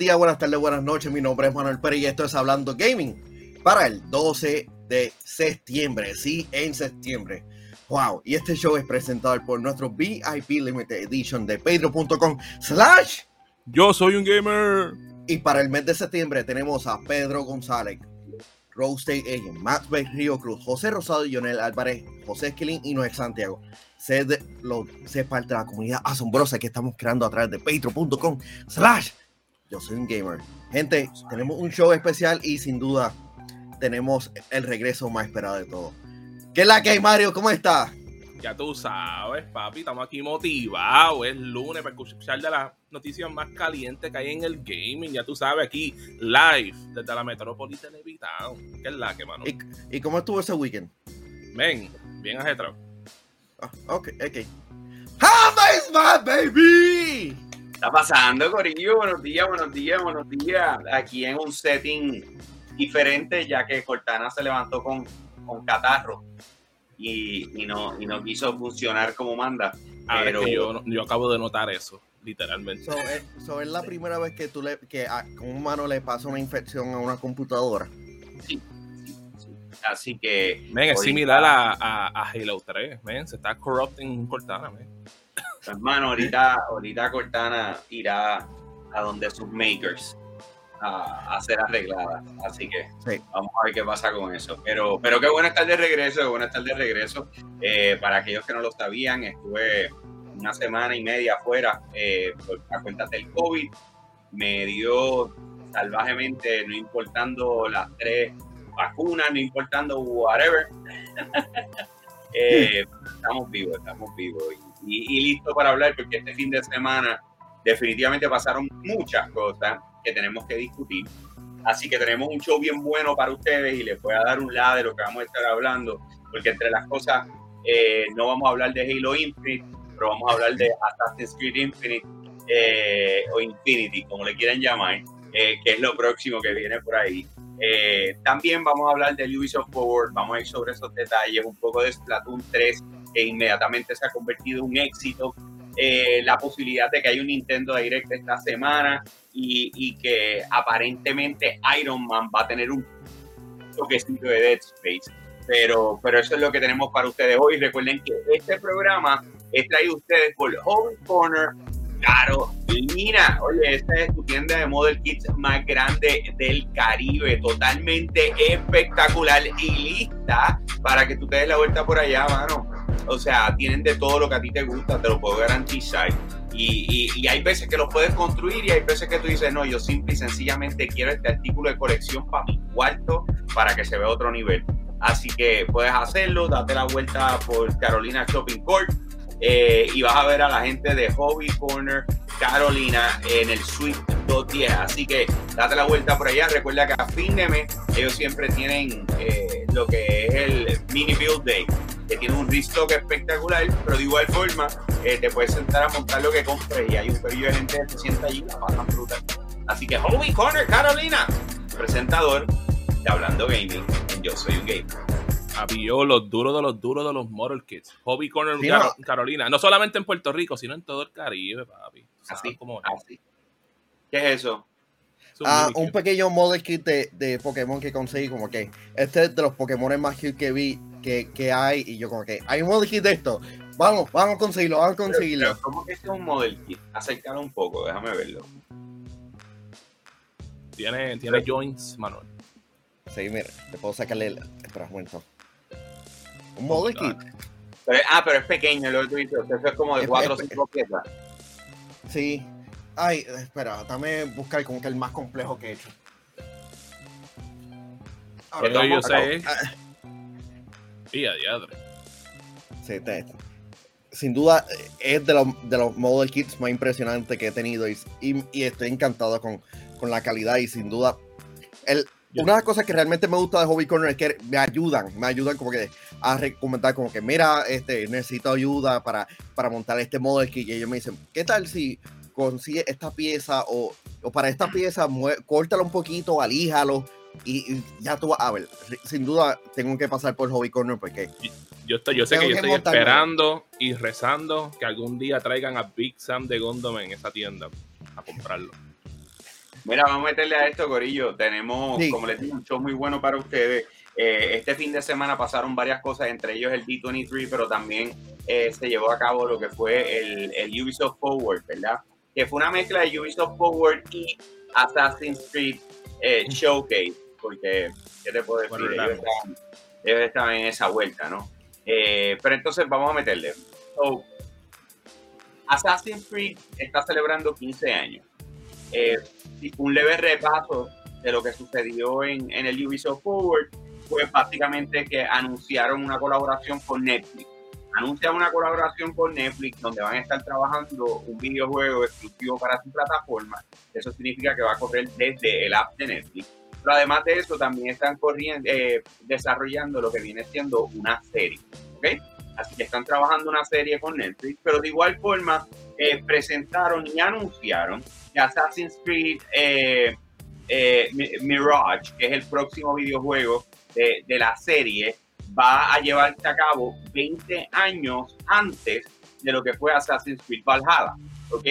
días, buenas tardes, buenas noches. Mi nombre es Manuel Pérez y esto es Hablando Gaming para el 12 de septiembre. Sí, en septiembre. Wow. Y este show es presentado por nuestro VIP Limited Edition de Pedro.com slash. Yo soy un gamer. Y para el mes de septiembre tenemos a Pedro González, Rose State Agent, Max Bay Río Cruz, José Rosado y Jonel Álvarez, José Esquilín y Noé Santiago. Sé, de, lo, sé parte de la comunidad asombrosa que estamos creando a través de patreon.com slash yo soy un gamer. Gente, tenemos un show especial y sin duda tenemos el regreso más esperado de todo. ¿Qué es la que hay, Mario? ¿Cómo estás? Ya tú sabes, papi, estamos aquí motivados. Es lunes para escuchar de las noticias más calientes que hay en el gaming. Ya tú sabes, aquí live desde la Metropolitan Town. ¿Qué es la que, mano? ¿Y, ¿Y, cómo estuvo ese weekend? Ven, bien ajetrado. Ah, ok, ok. How is my baby? Está pasando, Corillo? Buenos días, buenos días, buenos días. Aquí en un setting diferente, ya que Cortana se levantó con, con catarro y, y, no, y no quiso funcionar como manda. pero yo, yo acabo de notar eso literalmente. So, es, so, es, la primera vez que tú le, que a, un mano le pasa una infección a una computadora. Sí. Así que. Men, es similar a, a, a, Halo 3, men. Se está corrupting Cortana, men. Hermano, ahorita, ahorita Cortana irá a donde sus makers a, a ser arreglada. Así que sí. vamos a ver qué pasa con eso. Pero, pero qué bueno estar de regreso, qué bueno estar de regreso. Eh, para aquellos que no lo sabían, estuve una semana y media afuera eh, por a cuenta del COVID. Me dio salvajemente, no importando las tres vacunas, no importando whatever. eh, estamos vivos, estamos vivos. Y, y, listo para hablar porque este fin de semana definitivamente pasaron muchas cosas que tenemos que discutir. Así que tenemos un show bien bueno para ustedes y les voy a dar un lado de lo que vamos a estar hablando, porque entre las cosas eh, no vamos a hablar de Halo Infinite, pero vamos a hablar de Assassin's Creed Infinite eh, o Infinity, como le quieran llamar, eh, que es lo próximo que viene por ahí. Eh, también vamos a hablar de Ubisoft Forward, vamos a ir sobre esos detalles, un poco de Splatoon 3, que inmediatamente se ha convertido en un éxito. Eh, la posibilidad de que haya un Nintendo Direct esta semana y, y, que aparentemente Iron Man va a tener un toquecito de Dead Space. Pero, pero eso es lo que tenemos para ustedes hoy. Recuerden que este programa es traído a ustedes por Home Corner, Claro, Mira, oye, esta es tu tienda de Model Kits más grande del Caribe, totalmente espectacular y lista para que tú te des la vuelta por allá, mano. O sea, tienen de todo lo que a ti te gusta, te lo puedo garantizar. Y, y, y, hay veces que los puedes construir y hay veces que tú dices, no, yo simple y sencillamente quiero este artículo de colección para mi cuarto para que se vea otro nivel. Así que puedes hacerlo, date la vuelta por Carolina Shopping Court eh, y vas a ver a la gente de Hobby Corner Carolina en el Suite 210. Así que date la vuelta por allá. Recuerda que a fin de mes ellos siempre tienen eh, lo que es el Mini Build Day, que tiene un restock espectacular, pero de igual forma eh, te puedes sentar a montar lo que compres y hay un periodo de gente que se sienta allí y la pasan brutal. Así que Hobby Corner Carolina, presentador de Hablando Gaming en Yo Soy un Gamer había los duros de los duros de los Model Kids. Hobby Corner sí, Car no. Carolina. No solamente en Puerto Rico, sino en todo el Caribe, papi. Así, como así. ¿Qué es eso? Ah, un pequeño model kit de, de, Pokémon que conseguí, como que este es de los Pokémon más cute que vi que, que hay, y yo como que hay un model kit de esto, vamos, vamos a conseguirlo, vamos a conseguirlo. Pero, pero ¿Cómo que es un model kit? Acércalo un poco, déjame verlo. Tiene, tiene joints, Manuel. Sí, mira, te puedo sacarle el... Espera, un momento. Un model kit. Pero, ah, pero es pequeño, lo que tú dices. Eso es como de 4 o 5 piezas. Sí. Ay, espera, dame buscar como que el más complejo que he hecho. Pero yo sé. Diadre. Sí, te, sin duda es de los, de los model kits más impresionantes que he tenido y, y, y estoy encantado con, con, la calidad y sin duda el, una de las cosas que realmente me gusta de Hobby Corner es que me ayudan, me ayudan como que a recomendar como que mira, este, necesito ayuda para, para montar este model kit y ellos me dicen, ¿qué tal si consigue esta pieza o, o para esta pieza córtalo un poquito, alíjalo y, y, ya tú vas a ver. Sin duda tengo que pasar por Hobby Corner porque yo, estoy, yo sé que yo estoy esperando y rezando que algún día traigan a Big Sam de Gondom en esa tienda a comprarlo. Mira, vamos a meterle a esto, Corillo. Tenemos, como les digo, un show muy bueno para ustedes. Eh, este fin de semana pasaron varias cosas, entre ellos el D23, pero también eh, se llevó a cabo lo que fue el, el, Ubisoft Forward, ¿verdad? Que fue una mezcla de Ubisoft Forward y Assassin's Creed eh, Showcase, porque, ¿qué te puedo decir? Ellos estaban, en esa vuelta, ¿no? pero entonces vamos a meterle. Assassin's Creed está celebrando 15 años. un leve repaso de lo que sucedió en, en el Ubisoft Forward fue básicamente que anunciaron una colaboración con Netflix. Anuncian una colaboración con Netflix donde van a estar trabajando un videojuego exclusivo para su plataforma. Eso significa que va a correr desde el app de Netflix. Pero además de eso, también están eh, desarrollando lo que viene siendo una serie. ¿okay? Así que están trabajando una serie con Netflix, pero de igual forma eh, presentaron y anunciaron que Assassin's Creed eh, Mirage, que es el próximo videojuego de, la serie va a llevarse a cabo 20 años antes de lo que fue Assassin's Creed Valhalla, ¿ok?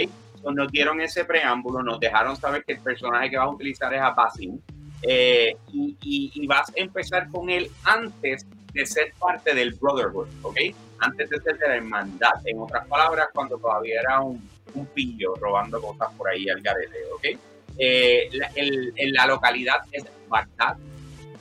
nos dieron ese preámbulo, nos dejaron saber que el personaje que vas a utilizar es Abasim eh, y, y, vas a empezar con él antes de ser parte del Brotherhood, ¿ok? Antes de ser de la hermandad. En otras palabras, cuando todavía era un, un pillo robando cosas por ahí al garete, ¿ok? Eh, la, la localidad es Bagdad,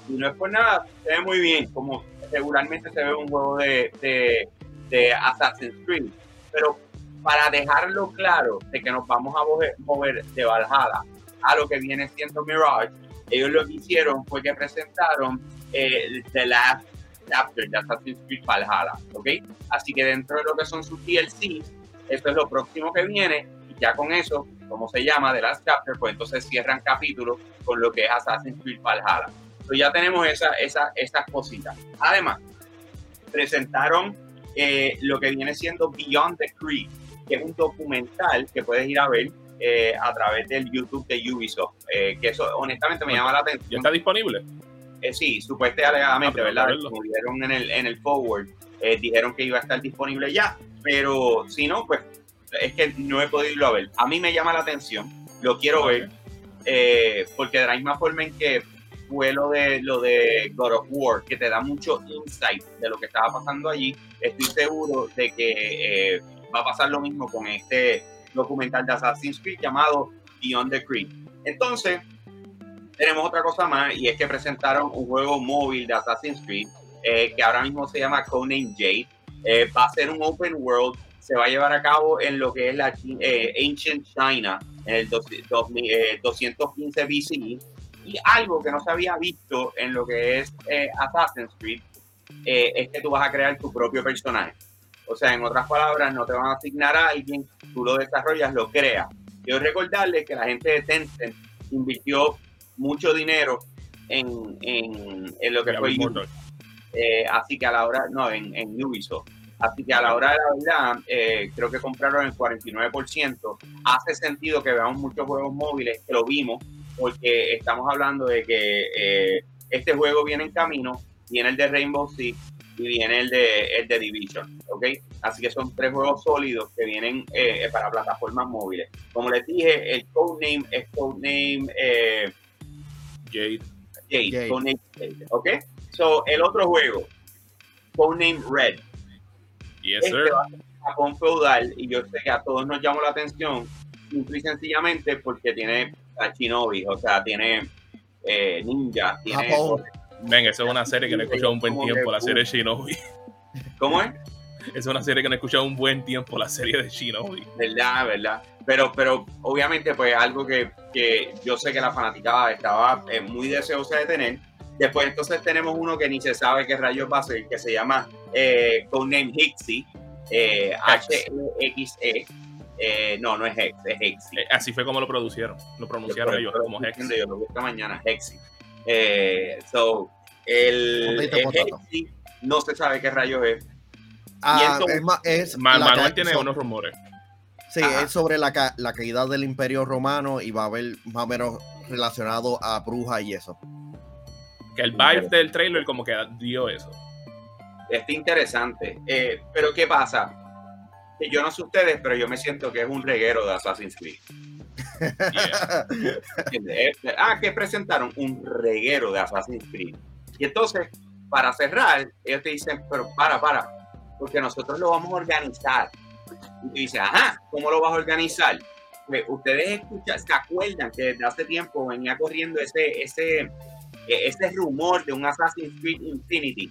y no es por nada, se ve muy bien, como regularmente se ve un juego de, de, Assassin's Creed. Pero para dejarlo claro de que nos vamos a mover, de Valhalla a lo que viene siendo Mirage, ellos lo que hicieron fue que presentaron eh, The Last Chapter de Assassin's Creed Valhalla, ¿ok? Así que dentro de lo que son sus DLC, esto es lo próximo que viene, y ya con eso, como se llama, The Last Chapter, pues entonces cierran capítulos con lo que es Assassin's Creed Valhalla ya tenemos esa, esa, esas cositas. Además, presentaron eh, lo que viene siendo Beyond the Creed, que es un documental que puedes ir a ver eh, a través del YouTube de Ubisoft, eh, que eso honestamente me llama la atención. ¿Ya está disponible? sí, supuestamente alegadamente, ah, ¿verdad? Como vieron en el, en el forward, dijeron que iba a estar disponible ya, pero si no, pues es que no he podido irlo a ver. A mí me llama la atención, lo quiero ver, porque de la misma forma en que fue lo de, lo de God of War, que te da mucho insight de lo que estaba pasando allí. Estoy seguro de que eh, va a pasar lo mismo con este documental de Assassin's Creed llamado Beyond the Creed. Entonces, tenemos otra cosa más y es que presentaron un juego móvil de Assassin's Creed eh, que ahora mismo se llama Codename Jade. Eh, va a ser un open world, se va a llevar a cabo en lo que es la Ancient China en el 215 BCE y algo que no se había visto en lo que es eh, Assassin's Creed eh, es que tú vas a crear tu propio personaje. O sea, en otras palabras, no te van a asignar a alguien, tú lo desarrollas, lo creas. Quiero recordarles que la gente de Tencent invirtió mucho dinero en, en, en lo que fue eh, así que a la hora, no, en, en, Ubisoft. Así que a la hora de la verdad, creo que compraron el 49%. Hace sentido que veamos muchos juegos móviles, que lo vimos, porque estamos hablando de que eh, este juego viene en camino, viene el de Rainbow Six y viene el de, el de Division, ¿ok? Así que son tres juegos sólidos que vienen eh, para plataformas móviles. Como les dije, el codename es codename eh, Jade. Jade, codename Jade, ¿ok? So, el otro juego, codename Red. Yes, este sir. Va a feudal y yo sé que a todos nos llamó la atención simple y sencillamente porque tiene a Shinobi, o sea, tiene eh, ninja, tiene... Venga, esa es una serie que no he escuchado un buen tiempo, la serie de Shinobi. ¿Cómo es? Es una serie que no he escuchado un buen tiempo, la serie de Shinobi. Verdad, verdad. Pero, pero obviamente, pues algo que, que yo sé que la fanaticada estaba eh, muy deseosa de tener. Después entonces tenemos uno que ni se sabe qué rayos va a ser, que se llama eh, Codename Hixie, eh, H-E-X-E. Eh, no, no es Hex, es Hexi. Eh, así fue como lo producieron, lo pronunciaron ellos como Hex. Yo lo busco mañana, Hexi. Eh, so, el, Hexi no se sabe qué rayos es. Ah, es, más, es Manuel tiene unos rumores. Sí, es sobre la, la, caída del Imperio Romano y va a haber más o menos relacionado a brujas y eso. Que el vibe del trailer como que dio eso. Está interesante. Eh, pero ¿qué pasa? Yo no sé ustedes, pero yo me siento que es un reguero de Assassin's Creed. Este, ah, que presentaron un reguero de Assassin's Creed. Y entonces, para cerrar, ellos te dicen, pero para, para, porque nosotros lo vamos a organizar. Y tú dices, ajá, ¿cómo lo vas a organizar? Pues ustedes escuchan, se acuerdan que desde hace tiempo venía corriendo ese, ese, e, ese rumor de un Assassin's Creed Infinity.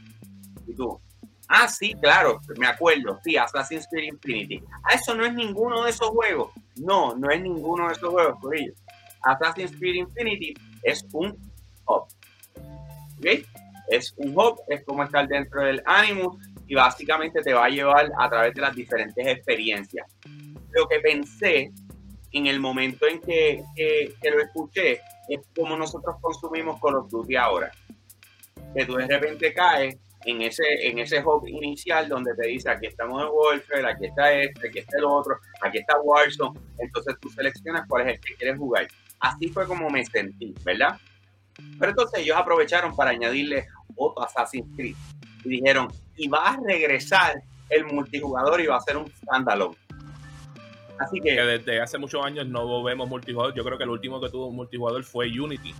Y tú, ah, sí, claro, me acuerdo, sí, Assassin's Creed Infinity. Ah, eso no es ninguno de esos juegos. No, no es ninguno de esos juegos, por ellos. Assassin's Creed Infinity es un hub. ¿Ok? Es un hub, es como estar dentro del Animus y básicamente te va a llevar a través de las diferentes experiencias. Lo que pensé en el momento en que, lo escuché es como nosotros consumimos Call of Duty ahora. Que tú de repente caes en ese, en ese hub inicial donde te dice aquí estamos en Warfare, aquí está este, aquí está el otro, aquí está Warzone. Entonces tú seleccionas cuál es el que quieres jugar. Así fue como me sentí, ¿verdad? Pero entonces ellos aprovecharon para añadirle otro Assassin's Creed y dijeron, y va a regresar el multijugador y va a ser un standalone. Así que, desde hace muchos años no vemos multijugador. Yo creo que el último que tuvo un multijugador fue Unity.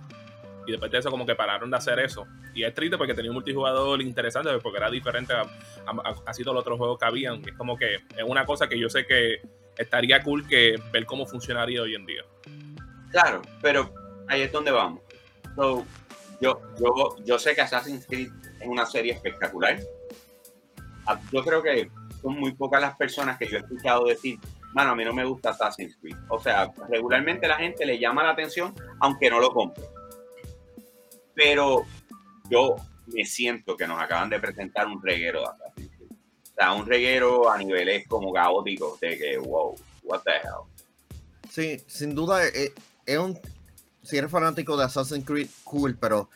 Y después de eso como que pararon de hacer eso. Y es triste porque tenía un multijugador interesante porque era diferente a, casi todos los otros juegos que habían. Es como que es una cosa que yo sé que estaría cool que ver cómo funcionaría hoy en día. Claro, pero ahí es donde vamos. yo, yo, yo sé que Assassin's Creed es una serie espectacular. Ah, yo creo que son muy pocas las personas que yo he escuchado decir, mano, a mí no me gusta Assassin's Creed. O sea, regularmente la gente le llama la atención aunque no lo compre. Pero yo me siento que nos acaban de presentar un reguero Creed. O sea, un reguero a niveles como caóticos de que, wow, what the hell. Sí, sin duda eh, es un... Si eres fanático de Assassin's Creed, cool, pero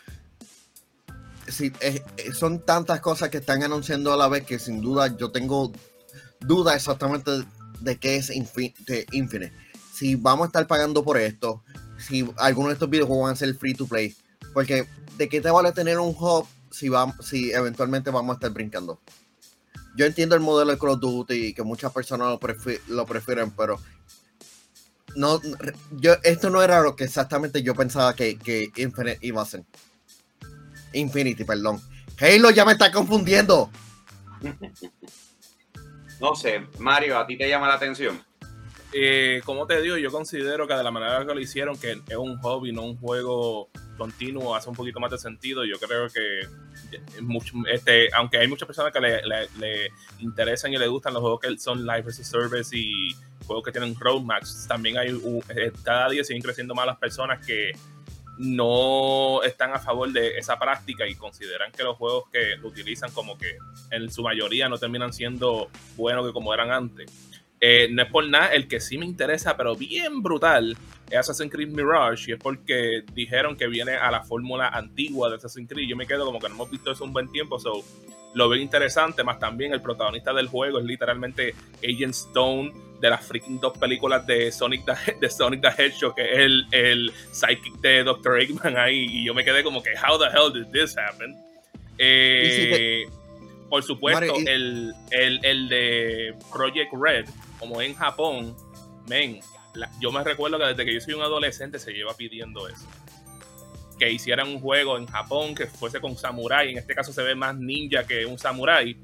sí, son tantas cosas que están anunciando a la vez que sin duda yo tengo duda exactamente de qué es Infinite. Si vamos a estar pagando por esto, si algunos de estos videojuegos van a ser free to play, porque ¿de qué te vale tener un hub si, vamos, si eventualmente vamos a estar brincando? Yo entiendo el modelo de Call Duty y que muchas personas lo, lo prefieren, pero no, yo, esto no era lo que exactamente yo pensaba que, que Infinite iba a ser. Infinity, perdón. Halo ya me está confundiendo. No sé, Mario, ¿a ti te llama la atención? Eh, como te digo, yo considero que de la manera que lo hicieron, que es un hobby, no un juego continuo, hace un poquito más de sentido. Yo creo que mucho, este, aunque hay muchas personas que le, interesan y le gustan los juegos que son Live as Service y juegos que tienen roadmaps, también hay eh, cada día siguen creciendo más las personas que no están a favor de esa práctica y consideran que los juegos que utilizan como que en su mayoría no terminan siendo buenos que como eran antes. Eh, no es por nada, el que sí me interesa, pero bien brutal, es Assassin's Creed Mirage, y es porque dijeron que viene a la fórmula antigua de Assassin's Creed. Yo me quedo como que no hemos visto eso un buen tiempo, so lo veo interesante, más también el protagonista del juego es literalmente Agent Stone de las freaking dos películas de Sonic the, de Sonic the Hedgehog, que es el, el psychic de Dr. Eggman ahí, y yo me quedé como que, how the hell did this happen? Eh, por supuesto, el, el, de Project Red, como en Japón, men, yo me recuerdo que desde que yo soy un adolescente se lleva pidiendo eso que hicieran un juego en Japón que fuese con samurai. En este caso se ve más ninja que un samurai.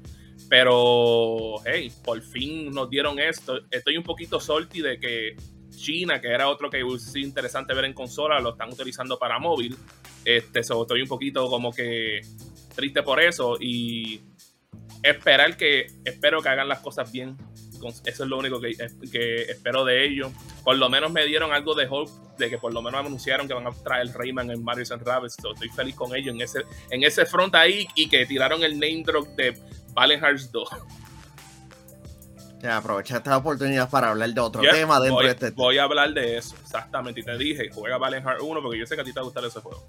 Pero, hey, por fin nos dieron esto. Estoy un poquito salty de que China, que era otro que es interesante ver en consola, lo están utilizando para móvil. Este, estoy un poquito como que triste por eso y esperar que, espero que hagan las cosas bien eso es lo único que, que, espero de ellos. Por lo menos me dieron algo de hope, de que por lo menos anunciaron que van a traer Rayman en Mario and Rabbids. estoy feliz con ellos en ese, en ese front ahí y que tiraron el name drop de Valen Hearts 2. Ya, aprovecha esta oportunidad para hablar de otro tema dentro voy, de este. Voy a hablar de eso, exactamente. Y te dije, juega Valen Hearts 1 porque yo sé que a ti te va a gustar ese juego.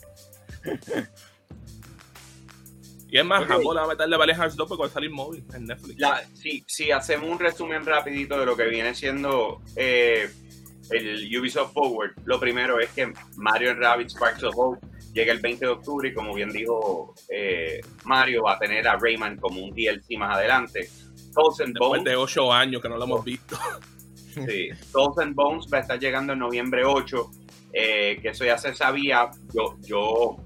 Y es más, okay. va a meterle Valley Hearts 2 porque va a salir móvil en Netflix. si, si, hacemos un resumen rapidito de lo que viene siendo eh, el Ubisoft Forward, lo primero es que Mario Rabbit Sparks of Hope llega el 20 de octubre y como bien dijo eh, Mario, va a tener a Rayman como un DLC más adelante. Después de 8 años que no lo hemos visto. Sí, Souls and Bones va a estar llegando en noviembre 8, eh, que eso ya se sabía. Yo, yo,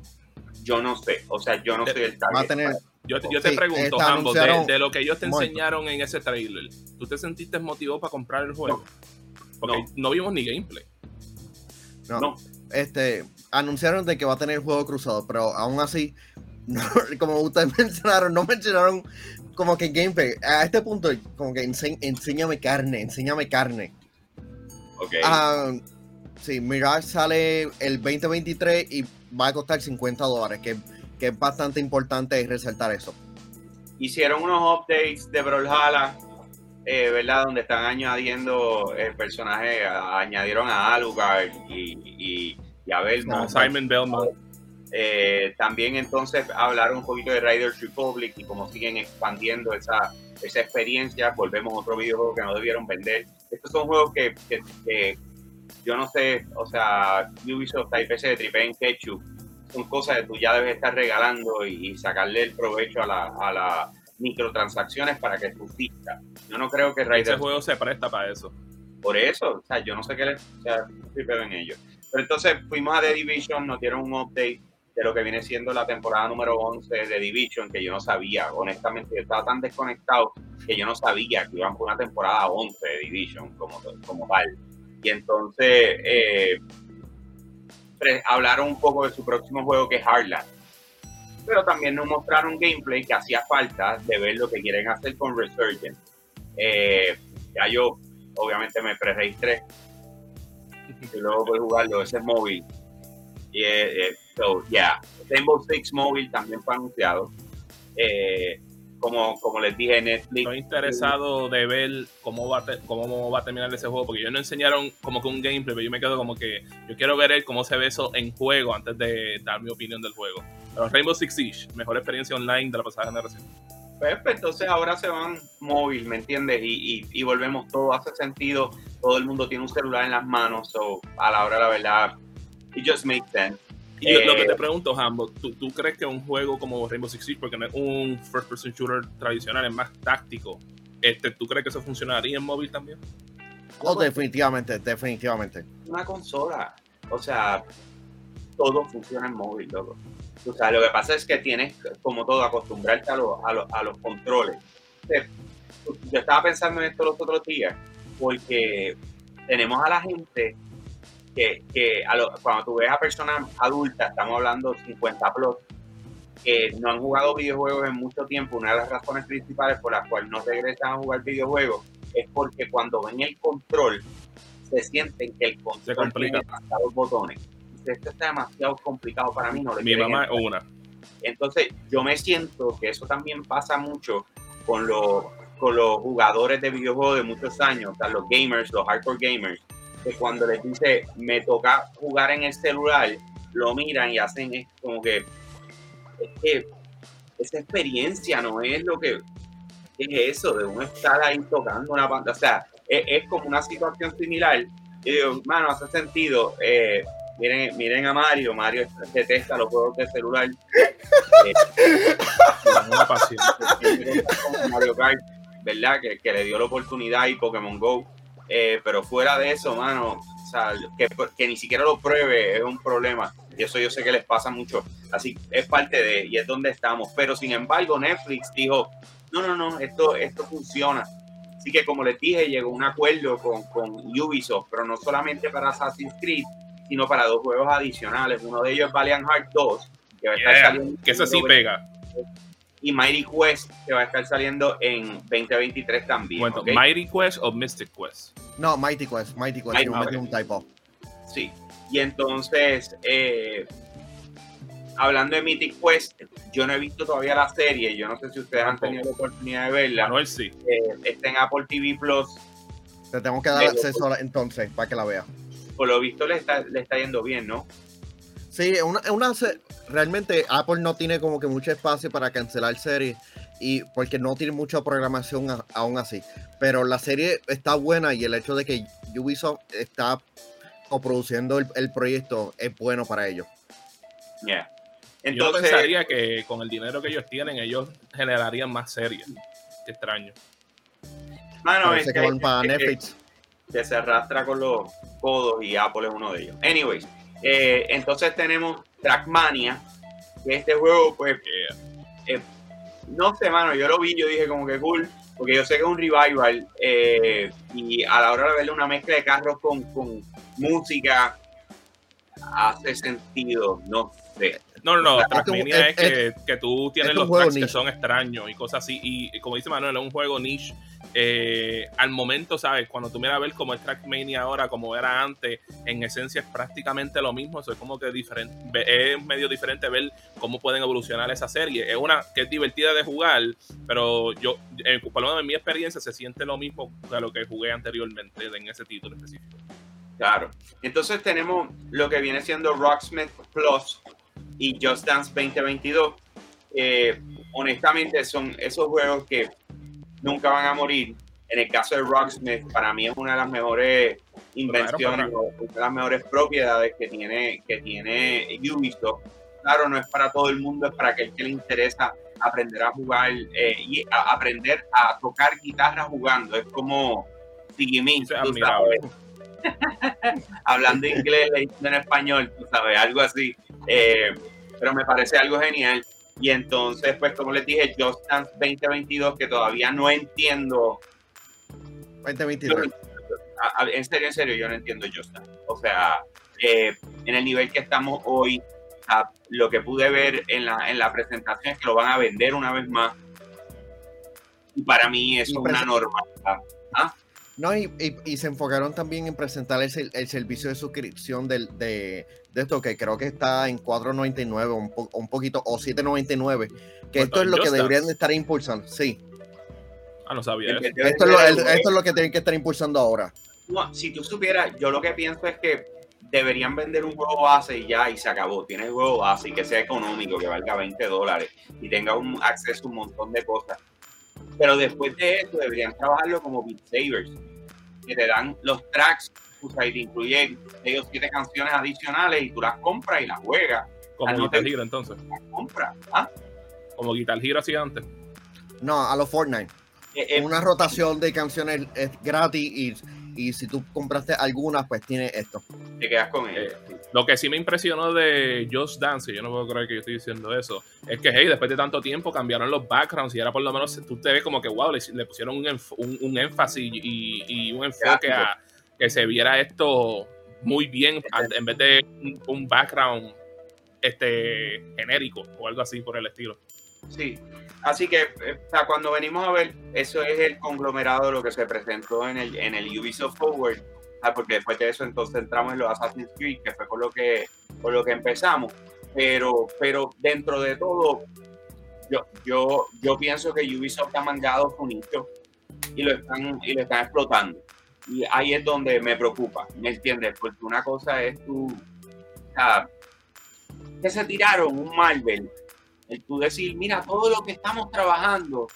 yo no sé, o sea, yo no soy el Va a target. tener, Yo, yo te Sí, pregunto, esta ambos, de, lo que ellos te enseñaron en ese trailer, ¿tú te sentiste motivado para comprar el juego? Porque No. no. vimos ni gameplay. no, No. este, anunciaron de que va a tener juego cruzado, pero aún así, no, como ustedes mencionaron, no mencionaron como que gameplay. A este punto, como que ense- enséñame carne, enséñame carne. Ok. Ah, sí, Mirage sale el 2023 y va a costar 50 dólares, que, que es bastante importante resaltar eso. Hicieron unos updates de Brawlhalla, eh, ¿verdad? Donde están añadiendo el personaje, a- añadieron a Alucard y, y, y a Belmont. Simon Belmont. Eh, también entonces hablaron un poquito de Riders Republic y cómo siguen expandiendo esa, esa experiencia. Volvemos a otro videojuego que no debieron vender. Estos son juegos que, que- que yo no sé, o sea, Ubisoft, IPC de Triple en Ketchup, son cosas que tú ya debes estar regalando y, y sacarle el provecho a la, a las microtransacciones para que subsista. Yo no creo que Ese Riders juego se presta para eso. por eso, o sea, yo no sé qué les o sea, en ellos. Pero entonces fuimos a The Division, nos dieron un update de lo que viene siendo la temporada número 11 de Division, que yo no sabía, honestamente, yo estaba tan desconectado que yo no sabía que iban por una temporada 11 de Division como, como tal. Y entonces eh, hablaron un poco de su próximo juego que es Hardland. Pero también nos mostraron gameplay que hacía falta de ver lo que quieren hacer con Resurgence. Eh, ya yo obviamente me pre-registré y luego puedes jugarlo, ese es móvil. Y, eh, eh, so, yeah. Rainbow Six Mobile también fue anunciado. Eh, como, como les dije, Netflix. Estoy interesado de ver cómo va, te- cómo va a terminar ese juego, porque ellos no enseñaron como que un gameplay, pero yo me quedo como que yo quiero ver cómo se ve eso en juego antes de dar mi opinión del juego. Pero Rainbow Six Siege, mejor experiencia online de la pasada generación. Pues, pues, entonces ahora se van móvil, ¿me entiendes? Y, y, y volvemos, todo hace sentido, todo el mundo tiene un celular en las manos, so, a la hora de la verdad, it just makes sense. Y yo- lo Eh, que te pregunto, Hambo, ¿tú, ¿tú crees que un juego como Rainbow Six Siege, porque no es un first person shooter tradicional, es más táctico, este, ¿tú crees que eso funcionaría en móvil también? Oh, definitivamente, definitivamente. Una consola, o sea, todo funciona en móvil, loco. O sea, lo que pasa es que tienes, como todo, acostumbrarte a, los- a, los- a los controles. Eh, Yo estaba pensando en esto los otros días, porque tenemos a la gente que, que a lo- cuando tú ves a personas adultas, estamos hablando 50 plus, que no han jugado videojuegos en mucho tiempo, una de las razones principales por las cuales no regresan a jugar videojuegos es porque cuando ven el control, se sienten que el control complica. tiene demasiados botones. Esto está demasiado complicado para mí, no le Mi mamá entrar". es una. Entonces, yo me siento que eso también pasa mucho con los, con los jugadores de videojuegos de muchos años, o sea, los gamers, los hardcore gamers, que cuando les dice, me toca jugar en el celular, lo miran y hacen es como que, es que esa experiencia no es lo que es eso, de uno estar ahí tocando una pantalla, o sea, es, es como una situación similar. Y digo, mano, hace sentido. eh, miren, miren a Mario, Mario detesta los juegos de celular. una pasión. Mario Kart, ¿verdad? Que, que le dio la oportunidad y Pokémon Go. Eh, pero fuera de eso, mano, o sea, que, que ni siquiera lo pruebe es un problema. Y eso yo sé que les pasa mucho. Así es parte de, y es donde estamos. Pero sin embargo, Netflix dijo, no, no, no, esto, esto funciona. Así que como les dije, llegó un acuerdo con, con Ubisoft, pero no solamente para Assassin's Creed, sino para dos juegos adicionales. Uno de ellos es Valiant Heart 2, que va a estar Yeah, saliendo que eso sí pega. Y Mighty Quest, que va a estar saliendo en 2023 también. Bueno. Mighty Quest o Mystic Quest. No, Mighty Quest, Mighty Quest, Mighty Quest. un typo. Sí. Y entonces, eh, hablando de Mythic Quest, yo no he visto todavía la serie. Yo no sé si ustedes han tenido la oportunidad de verla. Manuel sí. Eh, está en Apple TV Plus. Te tengo que dar Pero- acceso a la- entonces para que la veas. Por lo visto le está, le está yendo bien, ¿no? Sí, es una, es una realmente Apple no tiene como que mucho espacio para cancelar series y porque no tiene mucha programación a- aún así. Pero la serie está buena y el hecho de que Ubisoft está coproduciendo el, el proyecto es bueno para ellos. Yeah. Yo Entonces, pensaría que con el dinero que ellos tienen, ellos generarían más series. Qué extraño. mano, Parece es que van para es que- Netflix. que se arrastra con los codos y Apple es uno de ellos. Anyways, eh, entonces tenemos Trackmania, que este juego, pues, eh, no sé, mano, yo lo vi, yo dije como que cool, porque yo sé que es un revival eh, y a la hora de verle una mezcla de carros con, con música hace sentido, no sé. No, no, no, Trackmania es, que, que, tú tienes los tracks que son extraños y cosas así. Y como dice Manuel, es un juego niche eh, al momento, ¿sabes? Cuando tú miras a ver cómo es Trackmania ahora, como era antes, en esencia es prácticamente lo mismo. Eso es como que diferente, es medio diferente ver cómo pueden evolucionar esa serie. Es una que es divertida de jugar, pero yo, por lo menos en mi experiencia, se siente lo mismo que lo que jugué anteriormente en ese título específico. Claro. Entonces tenemos lo que viene siendo Rocksmith Plus y Just Dance 2022. Eh, honestamente, son esos juegos que nunca van a morir. En el caso de Rocksmith, para mí es una de las mejores invenciones, una de las mejores propiedades que tiene, que tiene Ubisoft. Claro, no es para todo el mundo, es para aquel que le interesa aprender a jugar eh, y aprender a tocar guitarra jugando. Es como Siggy Hablando inglés, en español, tú sabes, algo así. Eh, pero me parece algo genial. Y entonces, pues como les dije, Just Dance 2022, que todavía no entiendo. 2022. en serio, en serio, yo no entiendo Just Dance. O sea, eh, en el nivel que estamos hoy, lo que pude ver en la, en la presentación es que lo van a vender una vez más. Y para mí eso es una normalidad. ¿Ah? No, y, y, se enfocaron también en presentar el, el servicio de suscripción del, de, de, esto, que creo que está en 4.99 un, un poquito, o 7.99, que esto es lo que deberían estar impulsando, sí. Ah, no sabía eso. Esto, es lo, esto es lo que tienen que estar impulsando ahora. No, si tú supieras, yo lo que pienso es que deberían vender un juego base y ya, y se acabó. Tiene el juego base y que sea económico, que valga 20 dólares y tenga un acceso a un montón de cosas pero después de eso deberían trabajarlo como Beat Savers, que te dan los tracks, o sea, y te incluyen ellos siete canciones adicionales y tú las compras y las juegas. Como Guitar Hero entonces. Las compras, ¿ah? Como Guitar Hero hacía antes. No, a los Fortnite. Eh, eh, Una rotación de canciones es gratis y y si tú compraste algunas, pues tiene esto. Te quedas con él. Eh, lo que sí me impresionó de Just Dance, yo no puedo creer que yo estoy diciendo eso, es que, hey, después de tanto tiempo cambiaron los backgrounds y ahora por lo menos tú te ves como que, wow, le, pusieron un, énfasis y, un enfoque a que se viera esto muy bien en vez de un, background este genérico o algo así por el estilo. Sí, así que eh, cuando venimos a ver, eso es el conglomerado de lo que se presentó en el, en el Ubisoft Forward, porque después de eso entonces entramos en los Assassin's Creed, que fue con lo que, con lo que empezamos. Pero, pero dentro de todo, yo, yo, yo pienso que Ubisoft ha mangado su nicho y lo están, y lo están explotando. Y ahí es donde me preocupa, ¿me entiendes? Porque una cosa es tú, que se tiraron un Marvel tú decir, mira, todo lo que estamos trabajando.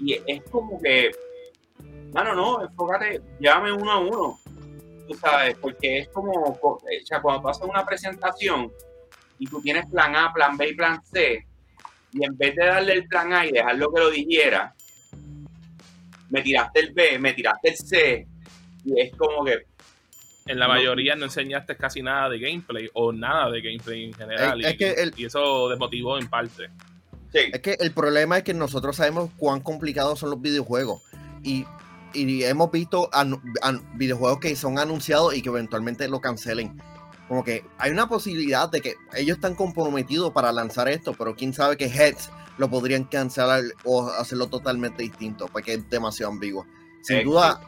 Y es como que, mano, no, enfócate, llámame uno a uno. Tú sabes, porque es como, o sea, cuando tú una presentación y tú tienes plan A, plan B y plan C, y en vez de darle el plan A y dejarlo que lo dijera, me tiraste el B, me tiraste el C, y es como que, en la mayoría no enseñaste casi nada de gameplay o nada de gameplay en general. y, eso desmotivó en parte. Es que el problema es que nosotros sabemos cuán complicados son los videojuegos. Y, hemos visto videojuegos que son anunciados y que eventualmente lo cancelen. Como que hay una posibilidad de que ellos están comprometidos para lanzar esto, pero quién sabe que Heads lo podrían cancelar o hacerlo totalmente distinto, porque es demasiado ambiguo. Sin duda,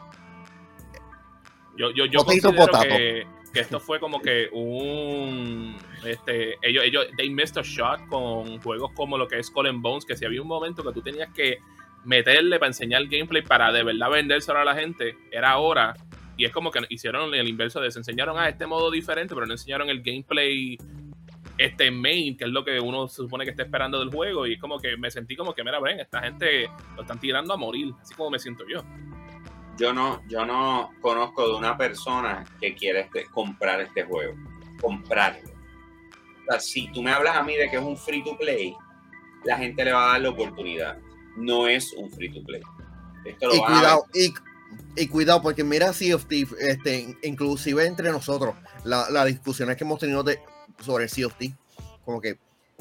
yo, yo, yo considero que, que, esto fue como que un. Este, ellos, ellos, they missed a shot con juegos como lo que es Colin Bones, que si había un momento que tú tenías que meterle para enseñar el gameplay para de verdad vendérselo a la gente, era ahora. Y es como que hicieron el inverso de se enseñaron a este modo diferente, pero no enseñaron el gameplay este main, que es lo que uno se supone que está esperando del juego. Y es como que me sentí como que, mira, ven, esta gente lo están tirando a morir, así como me siento yo yo no, yo no conozco de una persona que quiera este, comprar este juego. Comprarlo. O sea, si tú me hablas a mí de que es un free to play, la gente le va a dar la oportunidad. No es un free to play. y, cuidado, y, y cuidado, porque mira Sea of Thieves, este, inclusive entre nosotros, las la discusiones que hemos tenido de, sobre Sea of como que,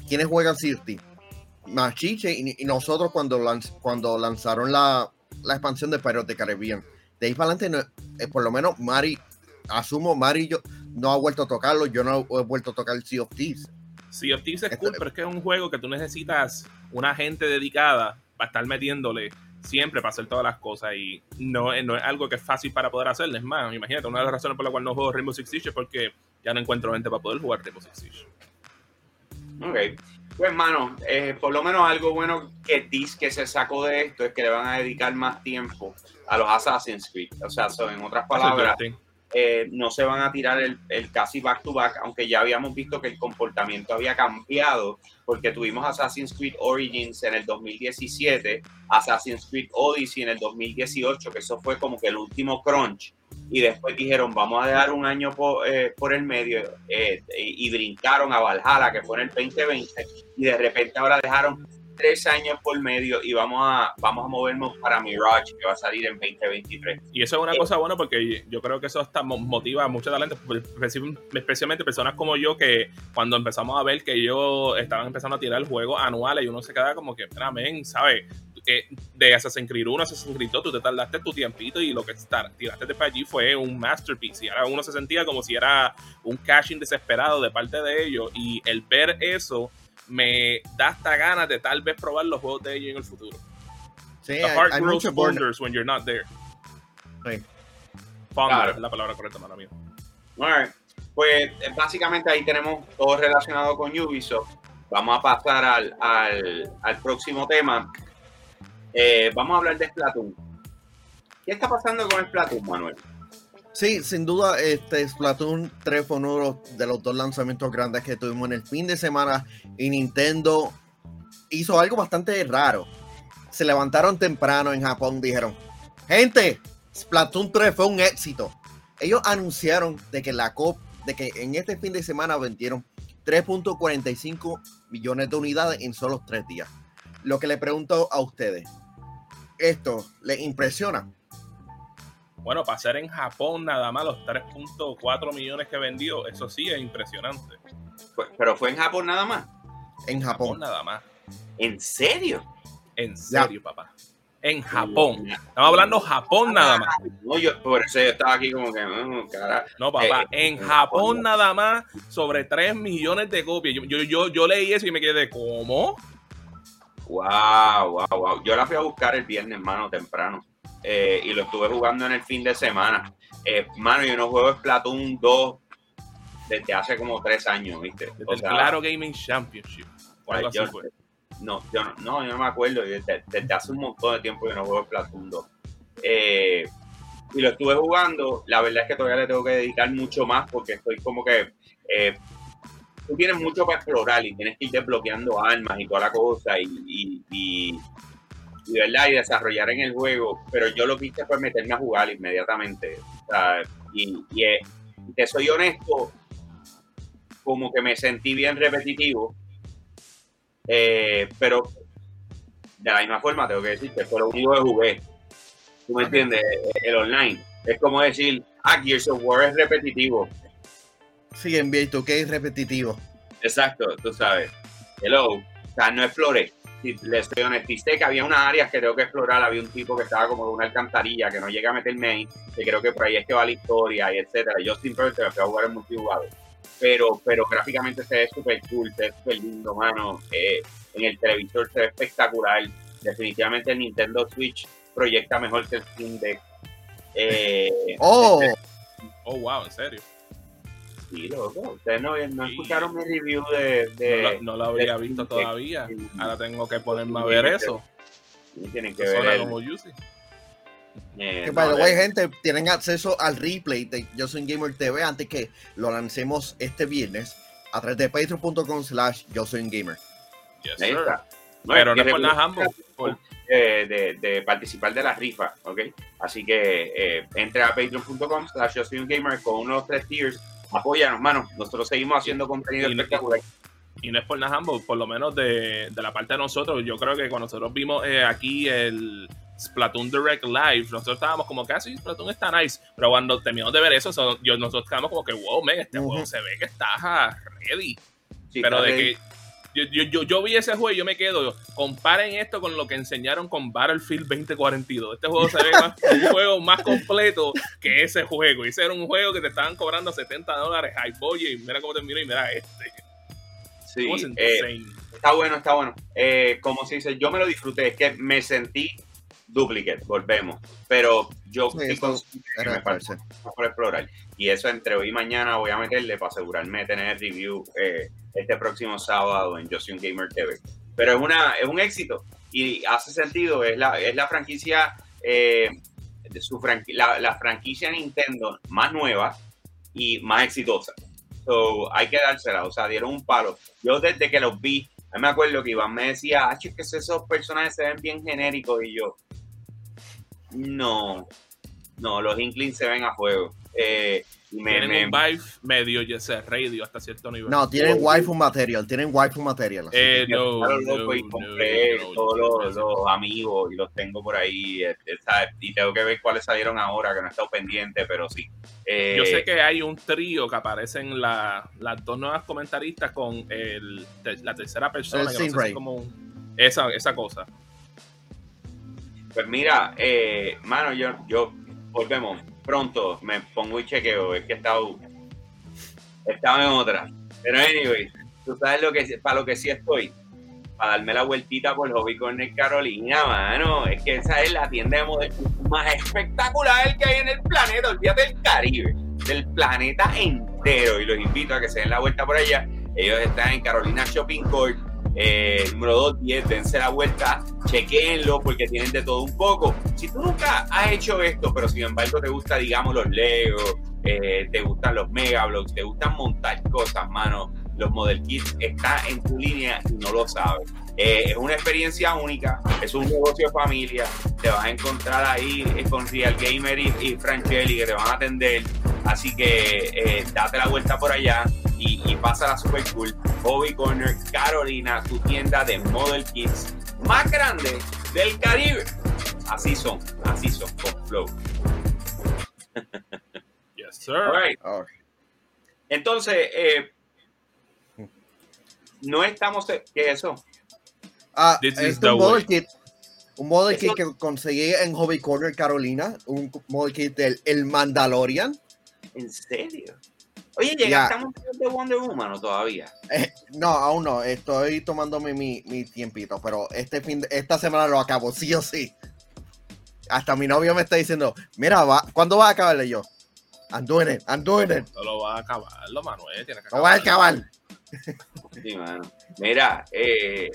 ¿quiénes juegan Sea of Thieves? Machiche y, y nosotros cuando, lanz, cuando lanzaron la, la expansión de Pirates de Caribbean. De ahí para adelante, no, eh, por lo menos Mari, asumo, Mari yo, no ha vuelto a tocarlo, yo no he vuelto a tocar Sea of Thieves. Sea of Thieves es cool, pero es que es un juego que tú necesitas una gente dedicada para estar metiéndole siempre para hacer todas las cosas y no, no es algo que es fácil para poder hacer. Es más, imagínate, una de las razones por la cual no juego Rainbow Six Siege es porque ya no encuentro gente para poder jugar Rainbow Six Siege. Ok. Pues, hermano, eh, por lo menos algo bueno que que se sacó de esto es que le van a dedicar más tiempo a los Assassin's Creed. O sea, son, en otras palabras, eh, no se van a tirar el, el, casi back to back, aunque ya habíamos visto que el comportamiento había cambiado, porque tuvimos Assassin's Creed Origins en el 2017, Assassin's Creed Odyssey en el 2018, que eso fue como que el último crunch, y después dijeron, vamos a dejar un año por, eh, por el medio, eh, y, brincaron a Valhalla, que fue en el 2020, y de repente ahora dejaron tres años por medio y vamos a, vamos a movernos para Mirage, que va a salir en 2023. Y eso es una cosa buena porque yo creo que eso hasta motiva a muchos talentos, especialmente personas como yo, que cuando empezamos a ver que ellos estaban empezando a tirar juegos anuales y uno se queda como que, men, ¿sabes? De Assassin's Creed 1 Assassin's Creed 2, tú te tardaste tu tiempito y lo que tiraste de para allí fue un masterpiece. Y ahora uno se sentía como si era un caching desesperado de parte de ellos. Y el ver eso me da hasta ganas de tal vez probar los juegos de ellos en el futuro. Sí, The heart hay, grows wonders when you're not there. Sí. Founder es la palabra correcta, mala mía. Right. Pues básicamente ahí tenemos todo relacionado con Ubisoft. Vamos a pasar al, al, al próximo tema. Eh, vamos a hablar de Splatoon. ¿Qué está pasando con Splatoon, Manuel? Sí, sin duda, este Splatoon 3 fue uno de los dos lanzamientos grandes que tuvimos en el fin de semana y Nintendo hizo algo bastante raro. Se levantaron temprano en Japón, dijeron, gente, Splatoon 3 fue un éxito. Ellos anunciaron de que la COP, de que en este fin de semana vendieron 3.45 millones de unidades en solo tres días. Lo que le pregunto a ustedes, ¿esto les impresiona? Bueno, para ser en Japón nada más los 3.4 millones que vendió, eso sí es impresionante. Pero fue en Japón nada más. En Japón. nada más. ¿En serio? En serio, papá. En Japón. Estamos hablando Japón nada más. No, yo por eso yo estaba aquí como que. Mm, no, papá. Eh, en Japón nada más, sobre 3 millones de copias. Yo, yo, yo, leí eso y me quedé, ¿cómo? Wow, wow, wow. Yo la fui a buscar el viernes, hermano, temprano. Eh, y lo estuve jugando en el fin de semana. Eh, mano, yo no juego Splatoon 2 desde hace como tres años, ¿viste? O sea, Claro Gaming Championship. Yo, no, yo no, no, yo no me acuerdo. Desde, desde, hace un montón de tiempo yo no juego Splatoon 2. Eh, y lo estuve jugando. La verdad es que todavía le tengo que dedicar mucho más porque estoy como que. Eh, tú tienes mucho para explorar y tienes que ir desbloqueando armas y toda la cosa. y, y, y y, ¿verdad? y desarrollar en el juego, pero yo lo que hice fue meterme a jugar inmediatamente. y, y, eh, te soy honesto, como que me sentí bien repetitivo, eh, pero de la misma forma tengo que decirte, fue lo único que jugué. ¿Tú me entiendes? El online. Es como decir, ah, Gears of War es repetitivo. Sí, en que es repetitivo. Exacto, tú sabes. Hello. O sea, no exploré le estoy honestisté que había unas áreas que tengo que explorar, había un tipo que estaba como de una alcantarilla que no llega a meterme ahí, que creo que por ahí es que va la historia y etcétera. Yo simplemente me fui a jugar en multijugador. Pero, pero gráficamente se ve súper cool, se ve súper lindo, mano. Eh, en el televisor se ve espectacular. Definitivamente el Nintendo Switch proyecta mejor que el Steam Deck. Eh, oh. Este, oh, wow, en serio. Sí, loco. Ustedes no, no escucharon mi review de. de no, lo había visto todavía. Ahora tengo que ponerme a ver eso. tienen que ver. El, como eh, que by the way, gente, tienen acceso al replay de Yo Soy Gamer TV antes que lo lancemos este viernes a través de patreon.com slash Yo Soy Gamer. Yes, Ahí está. Pero no es por nada ambos. Eh, de, de, participar de la rifa, ¿ok? Así que eh, entre a patreon.com slash Yo Soy Gamer con unos tres tiers apóyanos, hermano. Nosotros seguimos haciendo contenido espectacular. Y no es por nada, por lo menos de, de, la parte de nosotros. Yo creo que cuando nosotros vimos eh, aquí el, Splatoon Direct Live, nosotros estábamos como que así, ah, Splatoon está nice. Pero cuando terminamos de ver eso, yo, nosotros estábamos como que, wow, man, este juego se ve que está ready. pero de que yo, yo, yo, vi ese juego y yo me quedo. Comparen esto con lo que enseñaron con Battlefield 2042. Este juego se ve más, un juego más completo que ese juego. Y ese era un juego que te estaban cobrando 70 dólares. Ay, boy, y mira cómo terminó y mira este. Sí, eh, está bueno, está bueno. Eh, como se dice, yo me lo disfruté. Es que me sentí duplicate, volvemos. Pero yo sí, me parece por explorar. Y eso entre hoy y mañana voy a meterle para asegurarme de tener review eh, este próximo sábado en Just Gamer TV. Pero es, una, es un éxito y hace sentido. Es la, es la franquicia, eh, de su la, la, franquicia Nintendo más nueva y más exitosa. So, hay que dársela, o sea, dieron un palo. Yo desde que los vi, me acuerdo que Iván me decía, ah, que esos personajes se ven bien genéricos y yo, no, no, los Inklings se ven a juego. Eh, tienen un vibe medio Yeser Radio hasta cierto nivel. No, tienen waifu material, tienen waifu material. Eh, no, no, y compré todos los, amigos y los tengo por ahí. Este, y tengo que ver cuáles salieron ahora, que no he estado pendiente, pero sí. Eh, Yo sé que hay un trío que aparecen la, las dos nuevas comentaristas con el, la tercera persona. que como esa, esa cosa. Pues mira, eh, mano, yo, yo volvemos pronto, me pongo y chequeo, es que he estado, estaba en otra. Pero anyway, tú sabes lo que para lo que sí estoy, para darme la vueltita por Hobby Corner Carolina, mano, es que esa es la tienda de modelos más espectacular que hay en el planeta, olvídate del Caribe, del planeta entero, y los invito a que se den la vuelta por allá. Ellos están en Carolina Shopping Court eh, número 2, 10, dense la vuelta, chequenlo porque tienen de todo un poco. Si tú nunca has hecho esto, pero sin embargo te gusta, digamos, los Legos, eh, te gustan los Megablogs, te gustan montar cosas, mano, los Model Kits está en tu línea y no lo sabes. Eh, es una experiencia única, es un negocio de familia, te vas a encontrar ahí con Real Gamer y, y Franchelli que te van a atender, así que date la vuelta por allá y, y pasa la super cool. Hobby Corner Carolina, tu tienda de Model Kits más grande del Caribe. Así son, así son, con Flow. Yes, sir. Entonces, eh, no estamos. ¿Qué es eso? Ah, es un model kit. Un model kit que conseguí en Hobby Corner Carolina. Un model kit del El Mandalorian. ¿En serio? Oye, ¿llegaste de Wonder Woman o todavía? Eh, no, aún no. Estoy tomándome mi, mi, tiempito, pero este fin esta semana lo acabo, sí o sí. Hasta mi novio me está diciendo, mira, va, ¿cuándo vas a acabarle yo? I'm doing it, I'm doing it. No lo vas a acabar, lo Manuel, que Lo vas a acabar. Sí, mano. Mira, eh,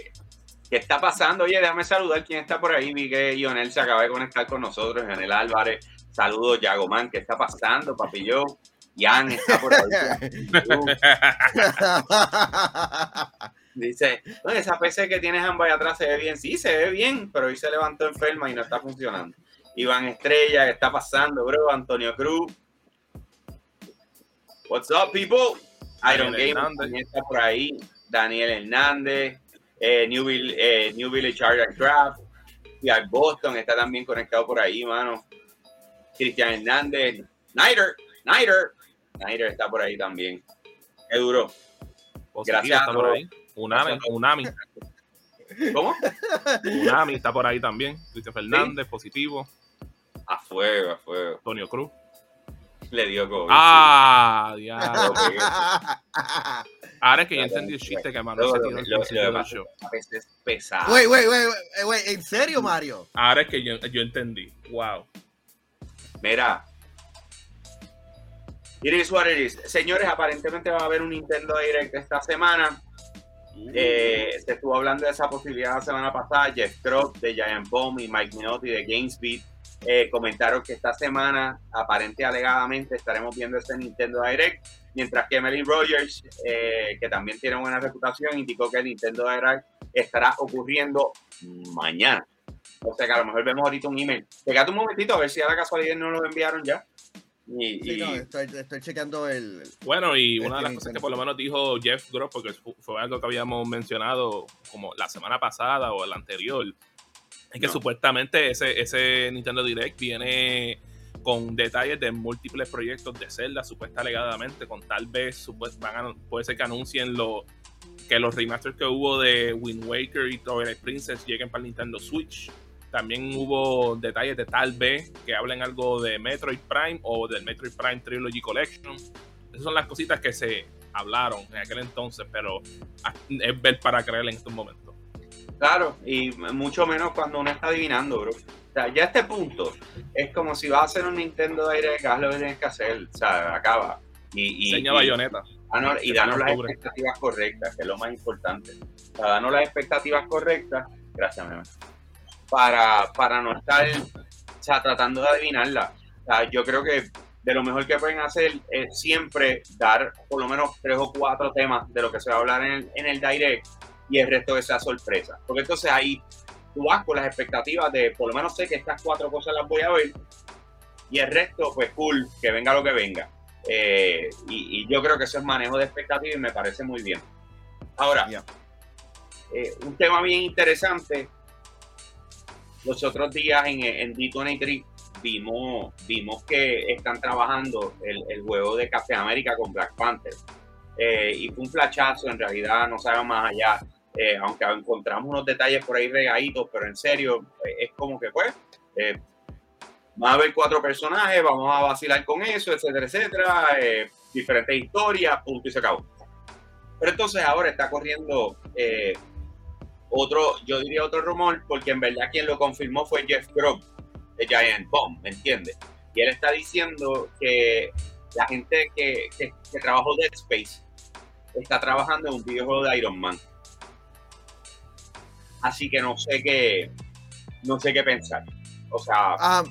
¿qué está pasando? Oye, déjame saludar quién está por ahí. Vi que Lionel se acaba de conectar con nosotros, Lionel Álvarez. Saludos, Yagoman. ¿Qué está pasando, papillo? Jan está por ahí. Dice, esa PC que tienes ambas atrás se ve bien. Sí, se ve bien, pero hoy se levantó enferma y no está funcionando. Iván Estrella, ¿qué está pasando, bro? Antonio Cruz. What's up, people? Iron Game también está por ahí. Daniel Hernández. Eh, New, eh, New Village Craft. Y Boston está también conectado por ahí, mano. Cristian Hernández. Nighter. Nighter. Snyder está por ahí también. Qué duro. Gracias. Está por ahí. Unami, Unami. ¿Cómo? Unami está por ahí también. Cristian Fernández, positivo. A fuego, a fuego. Antonio Cruz. Le dio COVID. Ah, diablo. Ahora es que yo entendí el chiste que Manuel se tiró el principio del show. A veces pesado. Wey, wey, wey, wey, ¿en serio, Mario? Ahora es que yo, yo entendí. Wow. Mira, Iris Suárez, señores, aparentemente va a haber un Nintendo Direct esta semana. Uh. Eh, se estuvo hablando de esa posibilidad la semana pasada. Jeff Krop de Giant Bomb y Mike Minotti de GameSpeed eh, comentaron que esta semana, aparente alegadamente, estaremos viendo este Nintendo Direct. Mientras que Emily Rogers, eh, que también tiene buena reputación, indicó que el Nintendo Direct estará ocurriendo mañana. O sea que a lo mejor vemos ahorita un email. Pegate un momentito a ver si a la casualidad no lo enviaron ya. Y, no, estoy, chequeando el. Bueno, y una de las cosas que por lo menos dijo Jeff Gross, porque fue algo que habíamos mencionado como la semana pasada o la anterior, Es que No. supuestamente ese, ese Nintendo Direct viene con detalles de múltiples proyectos de Zelda, supuesta alegadamente, con tal vez supuest- van a- puede ser que anuncien lo, que los remasters que hubo de Wind Waker y Twilight Princess lleguen para el Nintendo Switch. También hubo detalles de tal vez que hablen algo de Metroid Prime o del Metroid Prime Trilogy Collection. Esas son las cositas que se hablaron en aquel entonces, pero ah, es ver para creer en estos momentos. Claro, y mucho menos cuando uno está adivinando, bro. O sea, ya a este punto es como si vas a hacer un Nintendo Direct, haz lo que tienes que hacer, o sea, acaba. Y, y, Seña y- bayoneta. danos- y danos las expectativas correctas, que es lo más importante. O sea, danos las expectativas correctas, gracias, Meme, para, para no estar o sea, tratando de adivinarla. O sea, yo creo que de lo mejor que pueden hacer es siempre dar por lo menos tres o cuatro temas de lo que se va a hablar en el, en el direct y el resto que sea sorpresa. Porque entonces ahí tú vas con las expectativas de por lo menos sé que estas cuatro cosas las voy a ver y el resto, pues cool, que venga lo que venga. Eh, y, y yo creo que eso es manejo de expectativas y me parece muy bien. Ahora, eh, un tema bien interesante. Los otros días en, en D23 vimos, vimos que están trabajando el, el juego de Café América con Black Panther. Eh, y fue un flachazo, en realidad no sabemos más allá. Eh, aunque encontramos unos detalles por ahí regaditos, pero en serio, eh, es como que pues, van a haber cuatro personajes, vamos a vacilar con eso, etcétera, etcétera, diferentes historias, punto y se acabó. Pero entonces ahora está corriendo otro, yo diría otro rumor, porque en verdad quien lo confirmó fue Jeff Grubb de Giant Bomb, ¿me entiendes? Y él está diciendo que la gente que, que, que trabajó Dead Space está trabajando en un videojuego de Iron Man. Así que no sé qué, no sé qué pensar. O sea, Ah,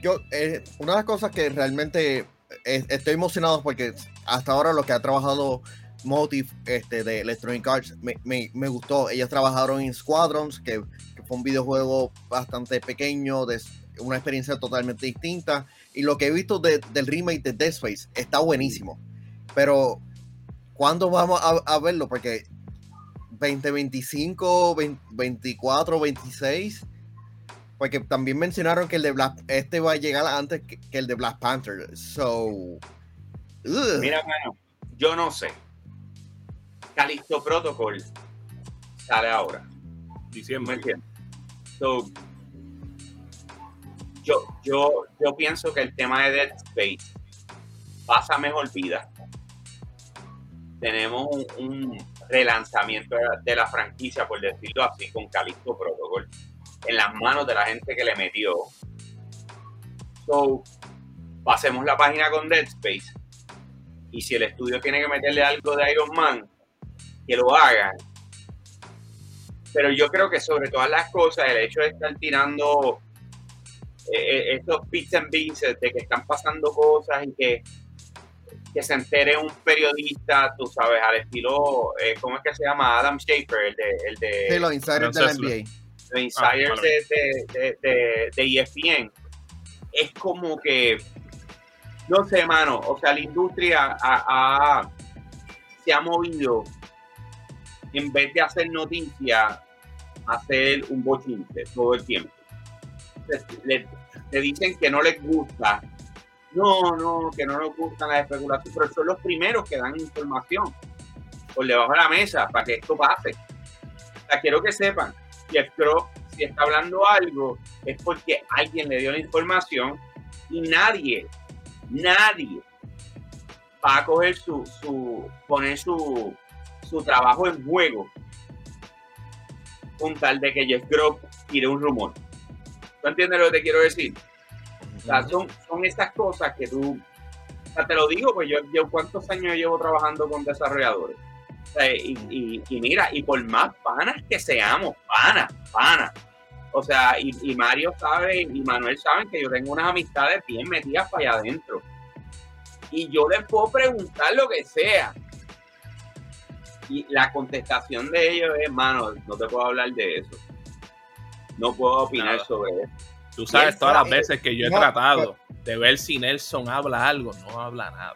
yo, eh, una de las cosas que realmente eh, estoy emocionado porque hasta ahora lo que ha trabajado Motive este, de Electronic Arts me, me- me gustó. Ellos trabajaron en Squadrons, que, que fue un videojuego bastante pequeño, de una experiencia totalmente distinta. Y lo que he visto de- del remake de Dead Space está buenísimo. Pero, ¿cuándo vamos a, a verlo? Porque 2025, 20, 24, 26. Porque también mencionaron que el de Black, este va a llegar antes que, el de Black Panther. So. mira, mano, yo no sé. Calixto Protocol sale ahora. ¿Me Diciembre. entiendes? So, yo, yo, yo pienso que el tema de Dead Space pasa mejor vida. Tenemos un, un relanzamiento de la, de la franquicia, por decirlo así, con Calixto Protocol, en las manos de la gente que le metió. So, pasemos la página con Dead Space. Y si el estudio tiene que meterle algo de Iron Man, que lo hagan pero yo creo que sobre todas las cosas, el hecho de estar tirando eh, eh, estos bits and pieces de que están pasando cosas y que, que se entere un periodista, tú sabes, al estilo, eh, ¿cómo es que se llama? Adam Schaefer, el de, el de Sí, los insiders de la. NBA. los insiders Ah, de, de, de, de- de ESPN, es como que, no sé, mano, o sea, la industria ha- ha- se ha movido, en vez de hacer noticias, hacer un bochinche todo el tiempo. Le, le dicen que no les gusta. No, no, que no les gustan las especulaciones, pero son los primeros que dan información por debajo de la mesa para que esto pase. O quiero que sepan, Jeff Crow, si está hablando algo, es porque alguien le dio la información y nadie, nadie va a coger su, su poner su, su trabajo en juego con tal de que Jeff Grob tire un rumor. ¿Tú entiendes lo que te quiero decir? O sea, son, son estas cosas que tú, o sea, te lo digo, pues yo, yo cuántos años llevo trabajando con desarrolladores. O sea, y, y- y mira, y por más panas que seamos, panas, panas. O sea, y, y Mario sabe, y Manuel saben que yo tengo unas amistades bien metidas para allá adentro. Y yo les puedo preguntar lo que sea. Y la contestación de ellos es, mano, no te puedo hablar de eso. No puedo opinar Nada. sobre eso. Tú sabes todas las veces que yo he no, tratado de ver si Nelson habla algo, no habla nada.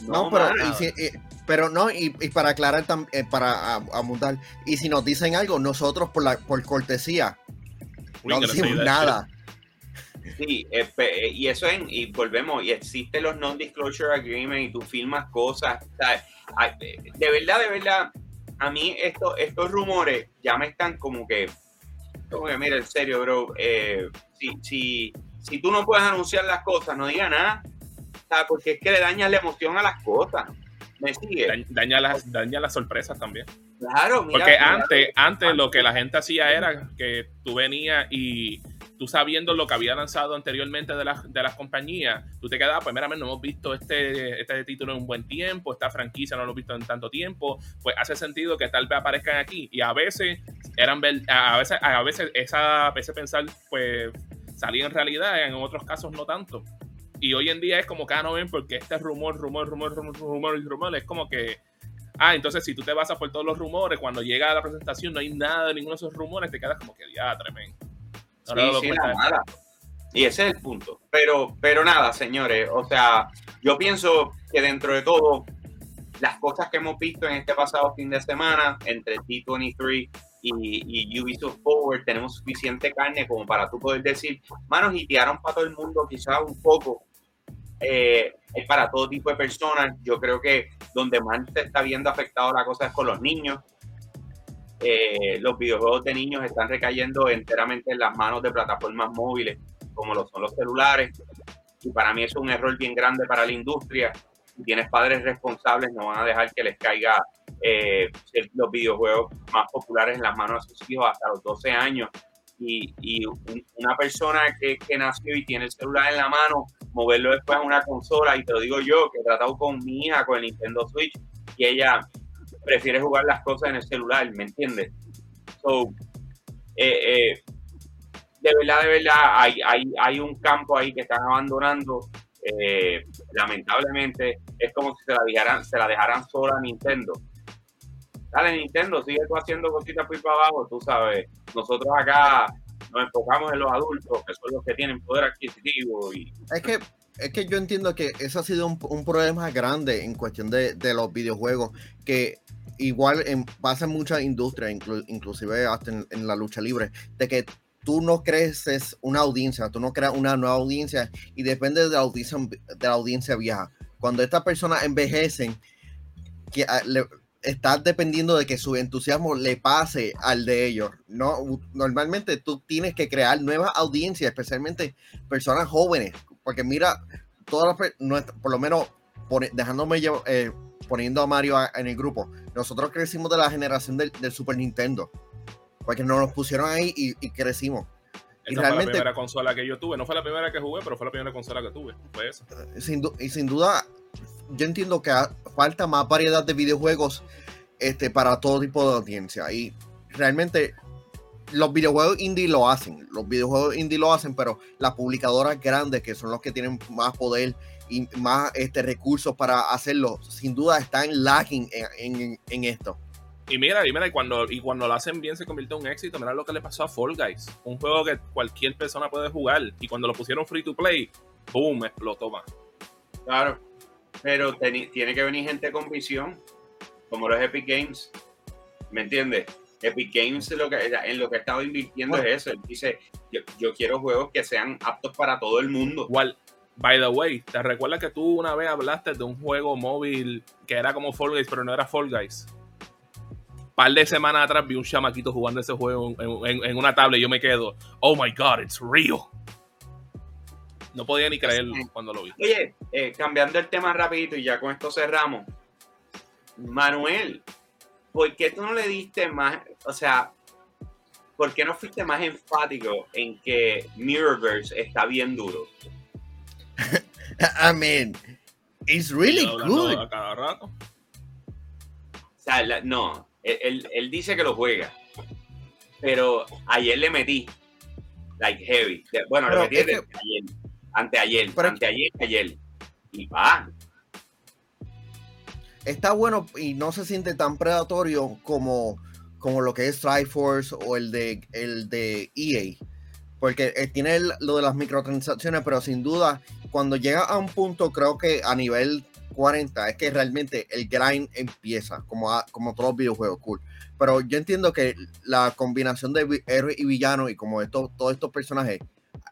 No, pero, y si- y- pero no, y, y para aclarar, tam- eh, para a- apuntar, y si nos dicen algo, nosotros por, la, por cortesía, no decimos nada. Sí, eh, y eso en, y volvemos, y existen los non-disclosure agreements y tú firmas cosas. de verdad, de verdad, a mí esto, estos rumores ya me están como que, como que mira, en serio, bro, eh, si, si, si tú no puedes anunciar las cosas, no digas nada, porque es que le dañas la emoción a las cosas. ¿Me sigue? Daña las, daña las sorpresas también. Claro, mira, Porque antes, antes lo que la gente hacía era que tú venías y tú sabiendo lo que había lanzado anteriormente de, las, de las compañías, tú te quedabas, pues mira, no hemos visto este, este título en un buen tiempo, esta franquicia no lo hemos visto en tanto tiempo, pues hace sentido que tal vez aparezcan aquí. Y a veces eran a veces, a veces esa, ese pensar pues salía en realidad, en otros casos no tanto. Y hoy en día es como que ah, no ven porque este rumor, rumor, rumor, rumor, rumor rumor es como que Ah, entonces si tú te basas por todos los rumores, cuando llega a la presentación no hay nada de ninguno de esos rumores, te quedas como que ya, tremendo. Sí, nada. Y ese es el punto. Pero, pero nada, señores. O sea, yo pienso que dentro de todo, las cosas que hemos visto en este pasado fin de semana, entre T23 y, y Ubisoft Forward, tenemos suficiente carne como para tú poder decir, manos, y tiraron para todo el mundo, quizás un poco. Eh, es para todo tipo de personas. Yo creo que donde más se está viendo afectado la cosa es con los niños. Eh, los videojuegos de niños están recayendo enteramente en las manos de plataformas móviles, como lo son los celulares. Y para mí es un error bien grande para la industria. Si tienes padres responsables, no van a dejar que les caiga eh, los videojuegos más populares en las manos de sus hijos hasta los 12 años. Y, y una persona que, que, nació y tiene el celular en la mano, moverlo después a una consola, y te lo digo yo, que he tratado con mi hija, con el Nintendo Switch, y ella prefiere jugar las cosas en el celular, ¿me entiendes? So, eh, eh, de verdad, de verdad, hay, un campo ahí que están abandonando. Eh, lamentablemente, es como si se la dejaran, se la dejaran sola a Nintendo. Dale, Nintendo, sigue tú haciendo cositas por para abajo, tú sabes. Nosotros acá nos enfocamos en los adultos, que son los que tienen poder adquisitivo. Y... Es que es que yo entiendo que eso ha sido un, un problema grande en cuestión de, de, los videojuegos, que igual en, pasa en muchas industrias, inclusive hasta en, la lucha libre, de que tú no creces una audiencia, tú no creas una nueva audiencia y depende de la audiencia, de la audiencia vieja. Cuando estas personas envejecen, que, ah, estás dependiendo de que su entusiasmo le pase al de ellos. No, normalmente tú tienes que crear nuevas audiencias, especialmente personas jóvenes, porque mira, todas las, por lo menos dejándome eh, poniendo a Mario en el grupo, nosotros crecimos de la generación del, Super Nintendo. Porque nos pusieron ahí y, crecimos. y realmente, fue la primera consola que yo tuve. No fue la primera que jugué, pero fue la primera consola que tuve. Fue eso. Sin y sin duda, yo entiendo que falta más variedad de videojuegos este, para todo tipo de audiencia. Y realmente los videojuegos indie lo hacen. Los videojuegos indie lo hacen, pero las publicadoras grandes, que son los que tienen más poder y más este, recursos para hacerlo, sin duda están lagging en, esto. Y mira, y mira, y cuando, y cuando lo hacen bien se convierte en un éxito. Mira lo que le pasó a Fall Guys. Un juego que cualquier persona puede jugar. Y cuando lo pusieron free to play, ¡boom! explotó más. Claro. Pero tiene que venir gente con visión, como los Epic Games. ¿Me entiendes? Epic Games lo que, en lo que ha estado invirtiendo es eso. Él dice, yo, yo, quiero juegos que sean aptos para todo el mundo. Igual, By the way, ¿te recuerdas que tú una vez hablaste de un juego móvil que era como Fall Guys, pero no era Fall Guys? Par de semanas atrás vi un chamaquito jugando ese juego en, una tablet y yo me quedo, oh my god, it's real. No podía ni creerlo cuando lo vi. Oye, eh, cambiando el tema rapidito y ya con esto cerramos. Manuel, ¿por qué tú no le diste más, o sea, ¿por qué no fuiste más enfático en que Mirrorverse está bien duro? I mean, it's really good. O sea, no, él, dice que lo juega, pero ayer le metí, like heavy. Bueno, le metí ayer, anteayer, anteayer, ayer, y va. Está bueno y no se siente tan predatorio como, como lo que es Force o el de, el de EA porque eh, tiene lo de las microtransacciones, pero sin duda, cuando llega a un punto, creo que a nivel 40 es que realmente el grind empieza, como, como todos los videojuegos, cool. Pero yo entiendo que la combinación de héroe y villano y como estos, todos estos personajes,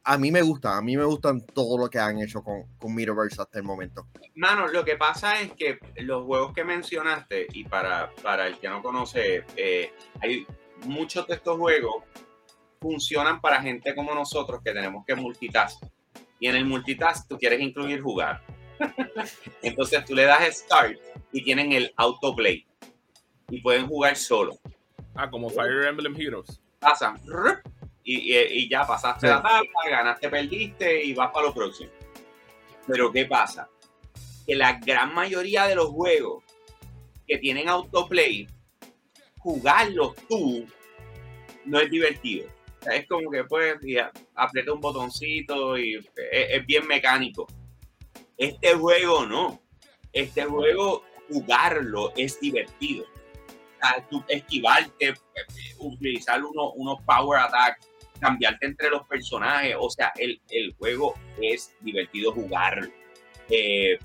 a mí me gusta, a mí me gustan todo lo que han hecho con, con hasta el momento. Mano, lo que pasa es que los juegos que mencionaste, y para, para el que no conoce, eh, hay muchos de estos juegos funcionan para gente como nosotros que tenemos que multitask. Y en el multitask tú quieres incluir jugar. Entonces tú le das start y tienen el autoplay. Y pueden jugar solo. Ah, como Fire Emblem Heroes. Pasan. Y, y, ya pasaste la tabla, ganaste, perdiste y vas para lo próximo. Pero ¿qué pasa? Que la gran mayoría de los juegos que tienen autoplay, jugarlos tú no es divertido. Es como que pues aprieta un botoncito y es, bien mecánico. Este juego no. Este juego jugarlo es divertido. esquivarte, utilizar unos power attacks, cambiarte entre los personajes. O sea, el, juego es divertido jugarlo. Eh,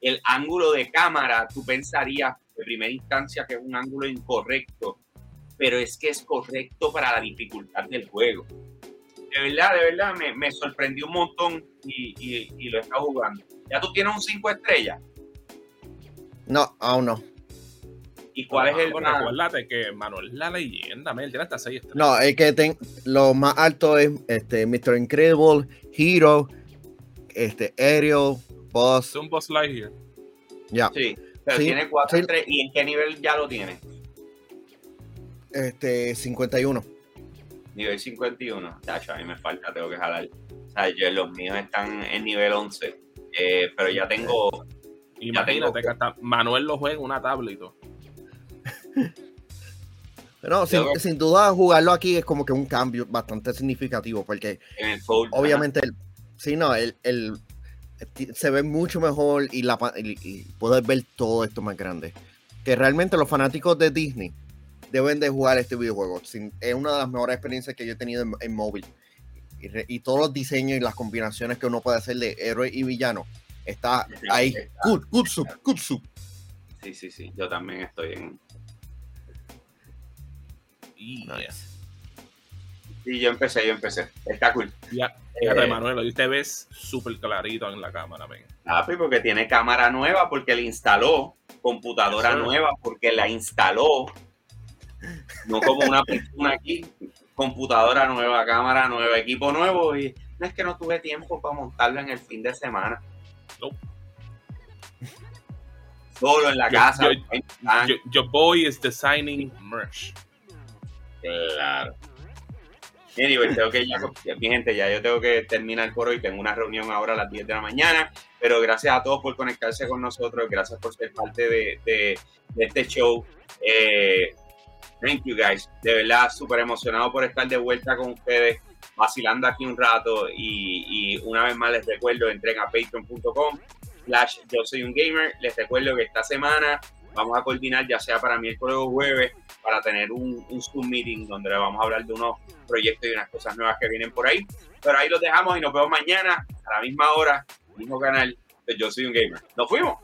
el ángulo de cámara, tú pensarías de primera instancia que es un ángulo incorrecto, pero es que es correcto para la dificultad del juego. De verdad, de verdad, me, sorprendió un montón y, lo está jugando. ¿Ya tú tienes un 5 estrellas? No, aún no. ¿Y cuál es el bueno, Acuérdate que Manuel es la leyenda, me tiene hasta 6 estrellas. No, es que ten, lo más alto es este, Mr. Incredible, Hero, este, Aerial, Boss. Es un Boss Lightyear. Ya. Sí, pero tiene 4 estrellas. ¿Y en qué nivel ya lo tiene? Este, 51. Nivel 51. Chacho, a mí me falta, tengo que jalar. O sea, yo, los míos están en nivel 11. Eh, pero ya tengo. Imagínate que hasta Manuel lo juega en una tablet No, sin, duda jugarlo aquí es como que un cambio bastante significativo porque obviamente el, sí, no, el, se ve mucho mejor y, la, y puedes ver todo esto más grande. Que realmente los fanáticos de Disney deben de jugar este videojuego. es una de las mejores experiencias que yo he tenido en, móvil. Y, todos los diseños y las combinaciones que uno puede hacer de héroe y villano está ahí. Good, good soup, good soup. Sí, sí, sí. Yo también estoy en. Y Sí, yo empecé, yo empecé. Está cool. Ya, eh, Manuel, y usted ves súper clarito en la cámara, ven. Pues, porque tiene cámara nueva, porque le instaló, computadora nueva, porque la instaló, no como una persona aquí, computadora nueva, cámara nueva, equipo nuevo y no es que no tuve tiempo para montarlo en el fin de semana. Solo en la casa. Yo, boy is designing merch. Claro. Anyway, tengo que ya, mi gente, ya yo tengo que terminar por hoy. Tengo una reunión ahora a las 10 de la mañana. Pero gracias a todos por conectarse con nosotros. Gracias por ser parte de, de, de este show. Eh, Thank you guys. De verdad, súper emocionado por estar de vuelta con ustedes, vacilando aquí un rato. Y, una vez más les recuerdo, entren a patreon.com slash yo soy un gamer. Les recuerdo que esta semana vamos a coordinar ya sea para miércoles o jueves para tener un, un Zoom meeting donde le vamos a hablar de unos proyectos y unas cosas nuevas que vienen por ahí. Pero ahí los dejamos y nos vemos mañana a la misma hora, mismo canal Yo Soy un Gamer. ¡Nos fuimos!